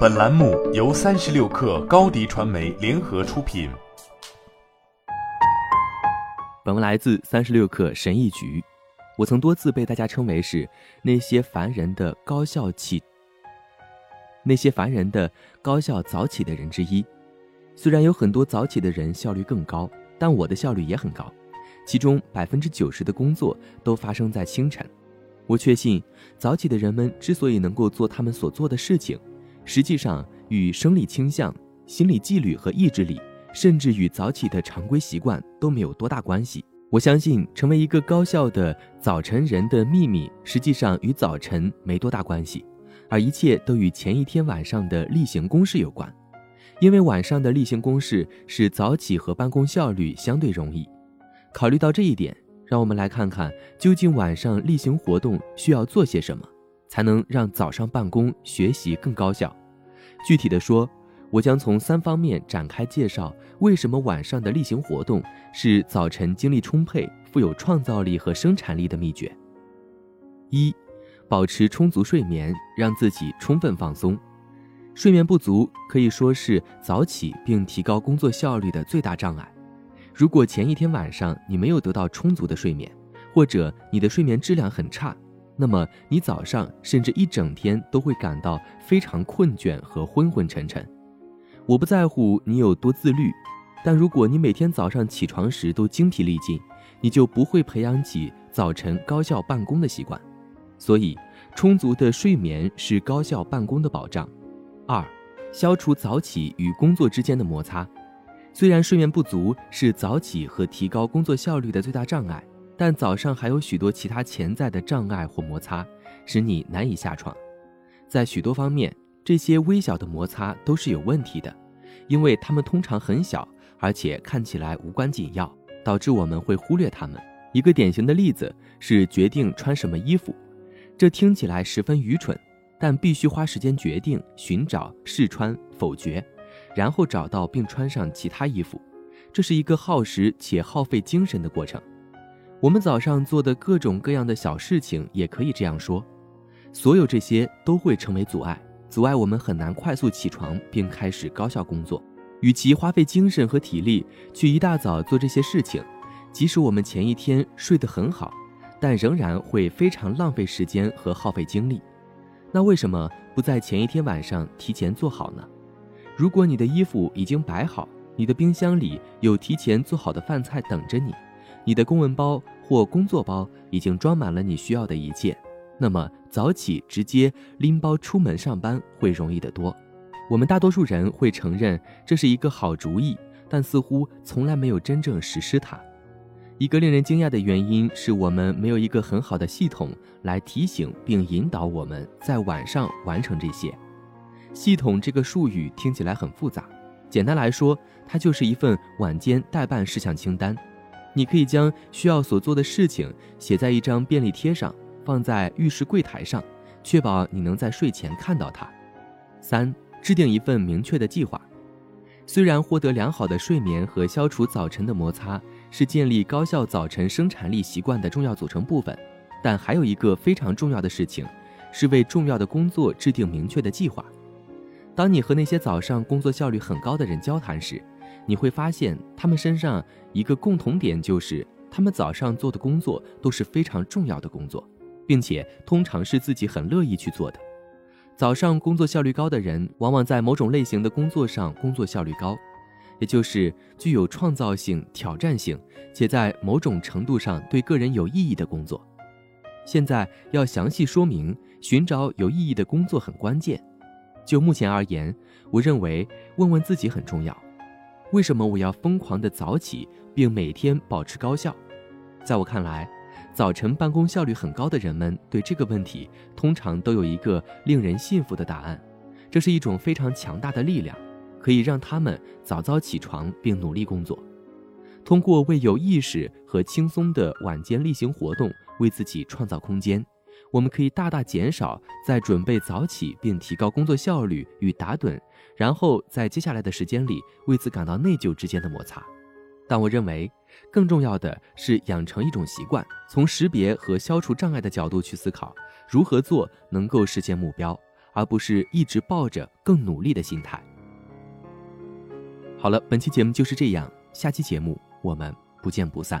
本栏目由三十六氪高低传媒联合出品。本文来自三十六氪神译局。我曾多次被大家称为是那些凡人的高效起、那些凡人的高效早起的人之一。虽然有很多早起的人效率更高，但我的效率也很高，其中百分之九十的工作都发生在清晨。我确信，早起的人们之所以能够做他们所做的事情，实际上与生理倾向、心理纪律和意志力，甚至与早起的常规习惯都没有多大关系。我相信，成为一个高效的早晨人的秘密，实际上与早晨没多大关系，而一切都与前一天晚上的例行公事有关。因为晚上的例行公事使早起和办公效率相对容易。考虑到这一点。让我们来看看，究竟晚上例行活动需要做些什么，才能让早上办公学习更高效。具体的说，我将从三方面展开介绍，为什么晚上的例行活动是早晨精力充沛、富有创造力和生产力的秘诀。一，保持充足睡眠，让自己充分放松。睡眠不足可以说是早起并提高工作效率的最大障碍。如果前一天晚上你没有得到充足的睡眠，或者你的睡眠质量很差，那么你早上甚至一整天都会感到非常困倦和昏昏沉沉。我不在乎你有多自律，但如果你每天早上起床时都精疲力尽，你就不会培养起早晨高效办公的习惯。所以，充足的睡眠是高效办公的保障。二，消除早起与工作之间的摩擦。虽然睡眠不足是早起和提高工作效率的最大障碍，但早上还有许多其他潜在的障碍或摩擦，使你难以下床。在许多方面，这些微小的摩擦都是有问题的，因为它们通常很小，而且看起来无关紧要，导致我们会忽略它们。一个典型的例子是决定穿什么衣服，这听起来十分愚蠢，但必须花时间决定、寻找、试穿、否决。然后找到并穿上其他衣服，这是一个耗时且耗费精神的过程。我们早上做的各种各样的小事情也可以这样说，所有这些都会成为阻碍，阻碍我们很难快速起床并开始高效工作。与其花费精神和体力去一大早做这些事情，即使我们前一天睡得很好，但仍然会非常浪费时间和耗费精力。那为什么不在前一天晚上提前做好呢？如果你的衣服已经摆好，你的冰箱里有提前做好的饭菜等着你，你的公文包或工作包已经装满了你需要的一切，那么早起直接拎包出门上班会容易得多。我们大多数人会承认这是一个好主意，但似乎从来没有真正实施它。一个令人惊讶的原因是我们没有一个很好的系统来提醒并引导我们在晚上完成这些。系统这个术语听起来很复杂，简单来说，它就是一份晚间待办事项清单。你可以将需要所做的事情写在一张便利贴上，放在浴室柜台上，确保你能在睡前看到它。三、制定一份明确的计划。虽然获得良好的睡眠和消除早晨的摩擦是建立高效早晨生产力习惯的重要组成部分，但还有一个非常重要的事情，是为重要的工作制定明确的计划。当你和那些早上工作效率很高的人交谈时，你会发现他们身上一个共同点，就是他们早上做的工作都是非常重要的工作，并且通常是自己很乐意去做的。早上工作效率高的人，往往在某种类型的工作上工作效率高，也就是具有创造性、挑战性，且在某种程度上对个人有意义的工作。现在要详细说明，寻找有意义的工作很关键。就目前而言，我认为问问自己很重要：为什么我要疯狂的早起，并每天保持高效？在我看来，早晨办公效率很高的人们对这个问题通常都有一个令人信服的答案。这是一种非常强大的力量，可以让他们早早起床并努力工作。通过为有意识和轻松的晚间例行活动为自己创造空间。我们可以大大减少在准备早起并提高工作效率与打盹，然后在接下来的时间里为此感到内疚之间的摩擦。但我认为，更重要的是养成一种习惯，从识别和消除障碍的角度去思考如何做能够实现目标，而不是一直抱着更努力的心态。好了，本期节目就是这样，下期节目我们不见不散。